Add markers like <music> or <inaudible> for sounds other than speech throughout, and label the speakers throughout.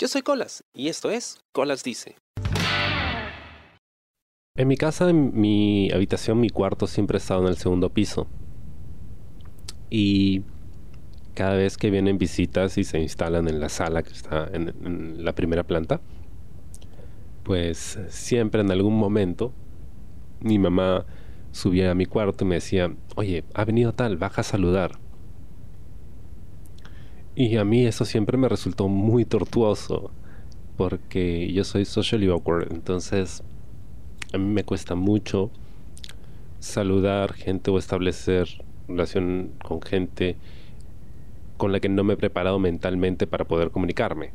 Speaker 1: Yo soy Colas y esto es Colas Dice. En mi casa, en mi habitación, mi cuarto siempre ha estado en el segundo piso. Y cada vez que vienen visitas y se instalan en la sala que está en, en la primera planta, pues siempre en algún momento mi mamá subía a mi cuarto y me decía, oye, ha venido tal, baja a saludar. Y a mí eso siempre me resultó muy tortuoso, porque yo soy socially awkward, entonces a mí me cuesta mucho saludar gente o establecer relación con gente con la que no me he preparado mentalmente para poder comunicarme.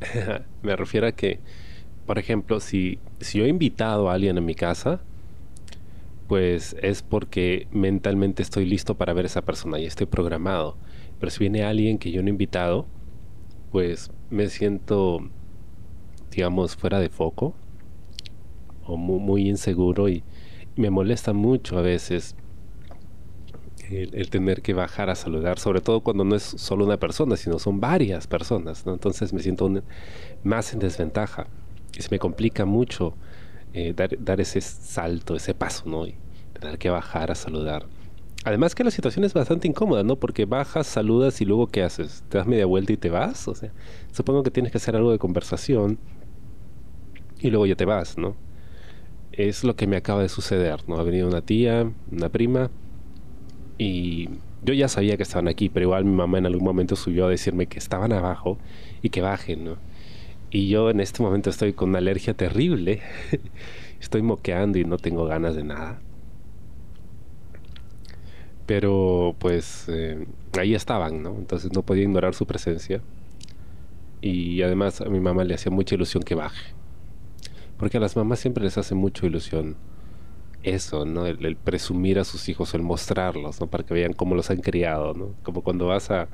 Speaker 1: <laughs> me refiero a que, por ejemplo, si, si yo he invitado a alguien a mi casa, pues es porque mentalmente estoy listo para ver esa persona y estoy programado. Pero si viene alguien que yo no he invitado, pues me siento, digamos, fuera de foco o muy, inseguro y, me molesta mucho a veces el, tener que bajar a saludar, sobre todo cuando no es solo una persona, sino son varias personas, Entonces me siento más en desventaja. Y se me complica mucho eh, dar, ese salto, ese paso, tener que bajar a saludar. Además que la situación es bastante incómoda, ¿no? Porque bajas, saludas y luego ¿qué haces? ¿Te das media vuelta y te vas? O sea, supongo que tienes que hacer algo de conversación y luego ya te vas, ¿no? Es lo que me acaba de suceder, ¿no? Ha venido una tía, una prima y yo ya sabía que estaban aquí, pero igual mi mamá en algún momento subió a decirme que estaban abajo y que bajen, ¿no? Y yo en este momento estoy con una alergia terrible, <laughs> estoy moqueando y no tengo ganas de nada pero pues eh, ahí estaban, ¿no? Entonces no podía ignorar su presencia. Y además a mi mamá le hacía mucha ilusión que baje. Porque a las mamás siempre les hace mucha ilusión eso, ¿no? El, presumir a sus hijos, el mostrarlos, ¿no? Para que vean cómo los han criado, ¿no? Como cuando vas a,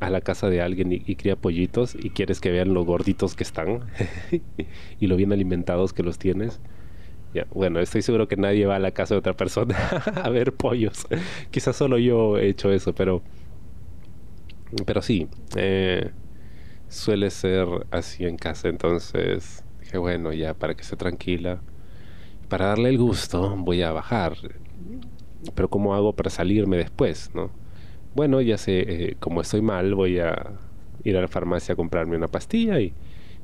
Speaker 1: a la casa de alguien y, y, cría pollitos y quieres que vean lo gorditos que están <laughs> y lo bien alimentados que los tienes bueno, estoy seguro que nadie va a la casa de otra persona <laughs> a ver pollos. Quizás solo yo he hecho eso, pero. Pero sí, eh, suele ser así en casa. Entonces dije, bueno, ya para que esté tranquila, para darle el gusto, voy a bajar. Pero ¿cómo hago para salirme después, no? Bueno, ya sé, eh, como estoy mal, voy a ir a la farmacia a comprarme una pastilla y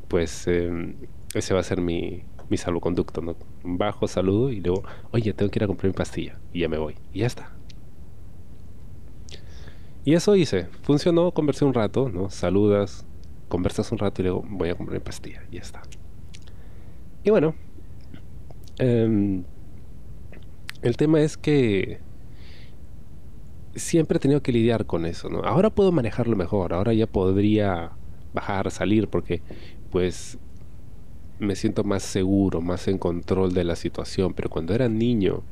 Speaker 1: pues em, ese va a ser mi, mi salvoconducto, ¿no? Bajo, saludo y luego, oye, tengo que ir a comprar mi pastilla. Y ya me voy. Y ya está. Y eso hice. Funcionó, conversé un rato, ¿no? Saludas, conversas un rato y luego voy a comprar mi pastilla. Y ya está. Y bueno. Em, el tema es que siempre he tenido que lidiar con eso, ¿no? Ahora puedo manejarlo mejor, ahora ya podría bajar, salir, porque pues me siento más seguro, más en control de la situación, pero cuando era niño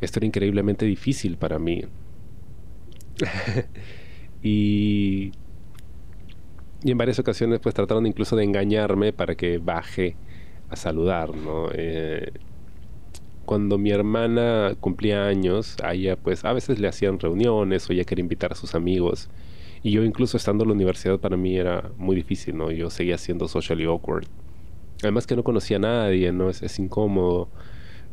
Speaker 1: esto era increíblemente difícil para mí. <laughs> y, en varias ocasiones pues trataron incluso de engañarme para que baje a saludar, ¿no? Eh, cuando mi hermana cumplía años, a ella pues a veces le hacían reuniones o ella quería invitar a sus amigos. Y yo incluso estando en la universidad para mí era muy difícil, ¿no? Yo seguía siendo socially awkward. Además que no conocía a nadie, ¿no? Es, incómodo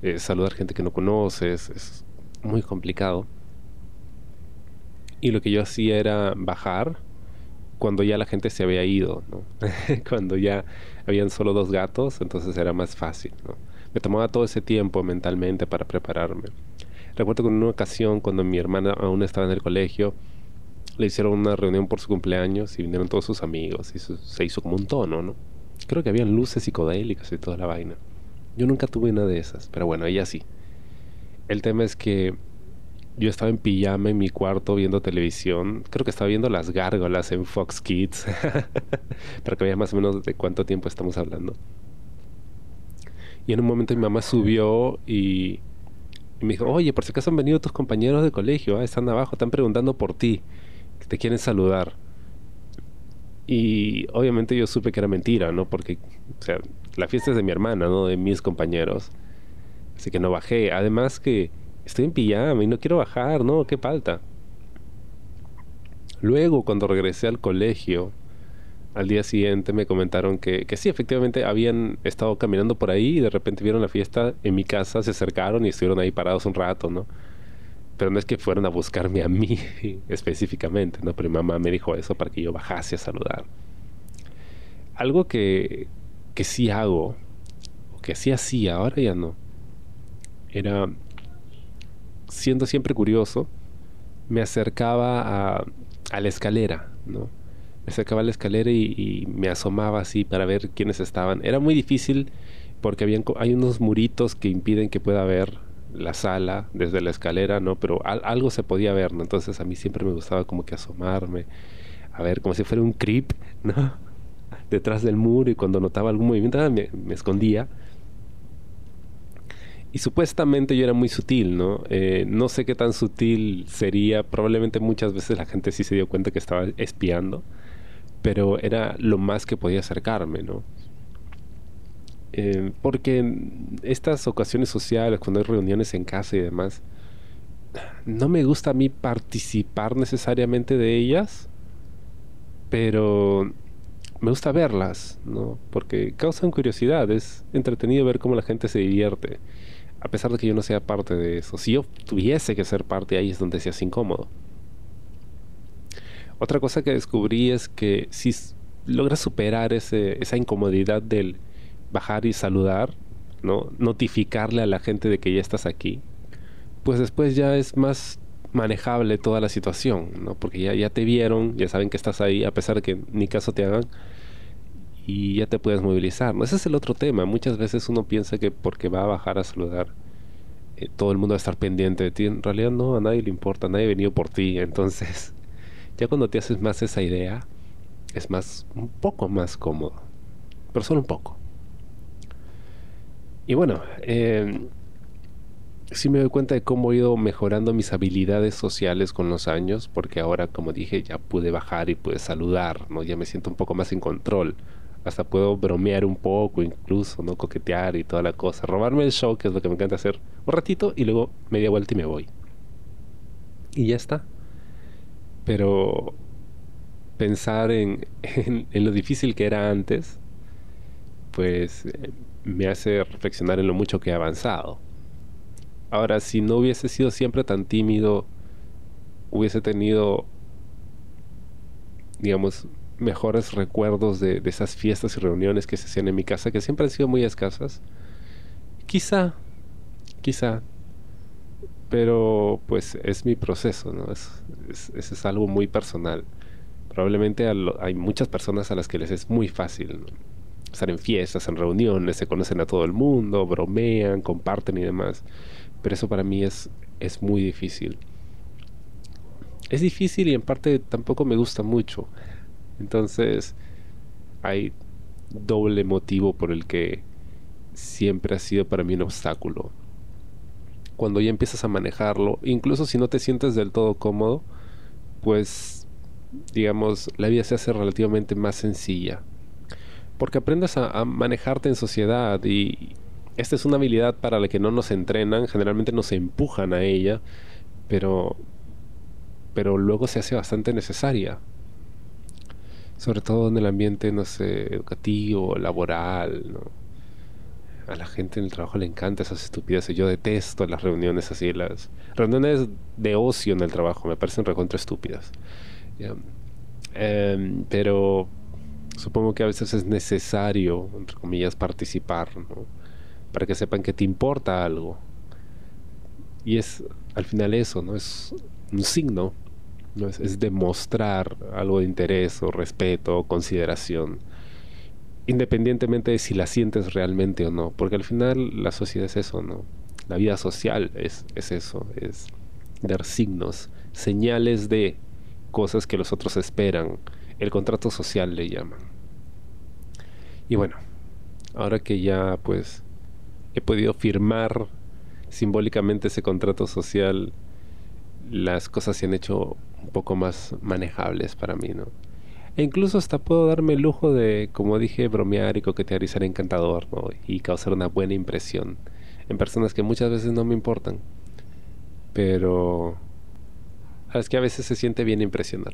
Speaker 1: eh, saludar gente que no conoces, es muy complicado. Y lo que yo hacía era bajar cuando ya la gente se había ido, ¿no? <laughs> cuando ya habían solo dos gatos, entonces era más fácil, ¿no? Me tomaba todo ese tiempo mentalmente para prepararme. Recuerdo que en una ocasión, cuando mi hermana aún estaba en el colegio, le hicieron una reunión por su cumpleaños y vinieron todos sus amigos y se hizo como un tono, ¿no? Creo que habían luces psicodélicas y toda la vaina. Yo nunca tuve una de esas, pero bueno, ella sí. El tema es que yo estaba en pijama en mi cuarto viendo televisión. Creo que estaba viendo las gárgolas en Fox Kids. <laughs> Para que veas más o menos de cuánto tiempo estamos hablando. Y en un momento mi mamá subió y, me dijo, oye, por si acaso han venido tus compañeros de colegio, ah, están abajo, están preguntando por ti, que te quieren saludar. Y obviamente yo supe que era mentira, ¿no? Porque, o sea, la fiesta es de mi hermana, ¿no? De mis compañeros. Así que no bajé. Además que estoy en pijama y no quiero bajar, ¿no? ¿Qué falta? Luego, cuando regresé al colegio, al día siguiente me comentaron que, que sí, efectivamente habían estado caminando por ahí y de repente vieron la fiesta en mi casa, se acercaron y estuvieron ahí parados un rato, ¿no? Pero no es que fueron a buscarme a mí <laughs> específicamente, ¿no? Pero mi mamá me dijo eso para que yo bajase a saludar. Algo que, que sí hago, o que sí hacía, ahora ya no, era, siendo siempre curioso, me acercaba a, a la escalera, ¿no? me sacaba la escalera y, me asomaba así para ver quiénes estaban. Era muy difícil porque habían, hay unos muritos que impiden que pueda ver la sala desde la escalera, ¿no? Pero algo se podía ver, ¿no? Entonces a mí siempre me gustaba como que asomarme, a ver, como si fuera un creep, ¿no? <laughs> Detrás del muro y cuando notaba algún movimiento ah, me, escondía. Y supuestamente yo era muy sutil, ¿no? Eh, no sé qué tan sutil sería. Probablemente muchas veces la gente sí se dio cuenta que estaba espiando pero era lo más que podía acercarme, ¿no? Eh, porque estas ocasiones sociales, cuando hay reuniones en casa y demás, no me gusta a mí participar necesariamente de ellas, pero me gusta verlas, ¿no? Porque causan curiosidad, es entretenido ver cómo la gente se divierte, a pesar de que yo no sea parte de eso. Si yo tuviese que ser parte, ahí es donde se incómodo. Otra cosa que descubrí es que si logras superar ese, esa incomodidad del bajar y saludar, ¿no? notificarle a la gente de que ya estás aquí, pues después ya es más manejable toda la situación, ¿no? porque ya, ya te vieron, ya saben que estás ahí, a pesar de que ni caso te hagan, y ya te puedes movilizar. ¿no? Ese es el otro tema. Muchas veces uno piensa que porque va a bajar a saludar, eh, todo el mundo va a estar pendiente de ti. En realidad no, a nadie le importa, nadie ha venido por ti. <laughs> Entonces, ya cuando te haces más esa idea, es más, un poco más cómodo. Pero solo un poco. Y bueno, eh, sí me doy cuenta de cómo he ido mejorando mis habilidades sociales con los años, porque ahora, como dije, ya pude bajar y pude saludar, ¿no? Ya me siento un poco más en control. Hasta puedo bromear un poco, incluso, ¿no? Coquetear y toda la cosa. Robarme el show, que es lo que me encanta hacer, un ratito y luego media vuelta y me voy. Y ya está pero pensar en, <laughs> lo difícil que era antes, pues eh, me hace reflexionar en lo mucho que he avanzado. Ahora, si no hubiese sido siempre tan tímido, hubiese tenido, digamos, mejores recuerdos de, esas fiestas y reuniones que se hacían en mi casa, que siempre han sido muy escasas. Quizá, quizá pero pues es mi proceso, ¿no? Es, es, algo muy personal. Probablemente hay muchas personas a las que les es muy fácil estar en fiestas, en reuniones, se conocen a todo el mundo, bromean, comparten y demás. Pero eso para mí es, es muy difícil. Es difícil y en parte tampoco me gusta mucho. Entonces hay doble motivo por el que siempre ha sido para mí un obstáculo cuando ya empiezas a manejarlo, incluso si no te sientes del todo cómodo, pues digamos, la vida se hace relativamente más sencilla. Porque aprendes a, manejarte en sociedad y esta es una habilidad para la que no nos entrenan, generalmente nos empujan a ella, pero, pero luego se hace bastante necesaria. Sobre todo en el ambiente, no sé, educativo, laboral, ¿no? a la gente en el trabajo le encanta esas estupideces. Yo detesto las reuniones así, las reuniones de ocio en el trabajo, me parecen recontra estúpidas. Em, pero supongo que a veces es necesario, entre comillas, participar, Para que sepan que te importa algo. Y es al final eso, ¿no? Es un signo, ¿no? es, es demostrar algo de interés o respeto o consideración independientemente de si la sientes realmente o no, porque al final la sociedad es eso, ¿no? La vida social es, es eso, es dar signos, señales de cosas que los otros esperan. El contrato social le llaman. Y bueno, ahora que ya pues he podido firmar simbólicamente ese contrato social, las cosas se han hecho un poco más manejables para mí, ¿no? E incluso hasta puedo darme el lujo de, como dije, bromear y coquetear y ser encantador, ¿no? Y causar una buena impresión en personas que muchas veces no me importan. Pero es que a veces se siente bien impresionar.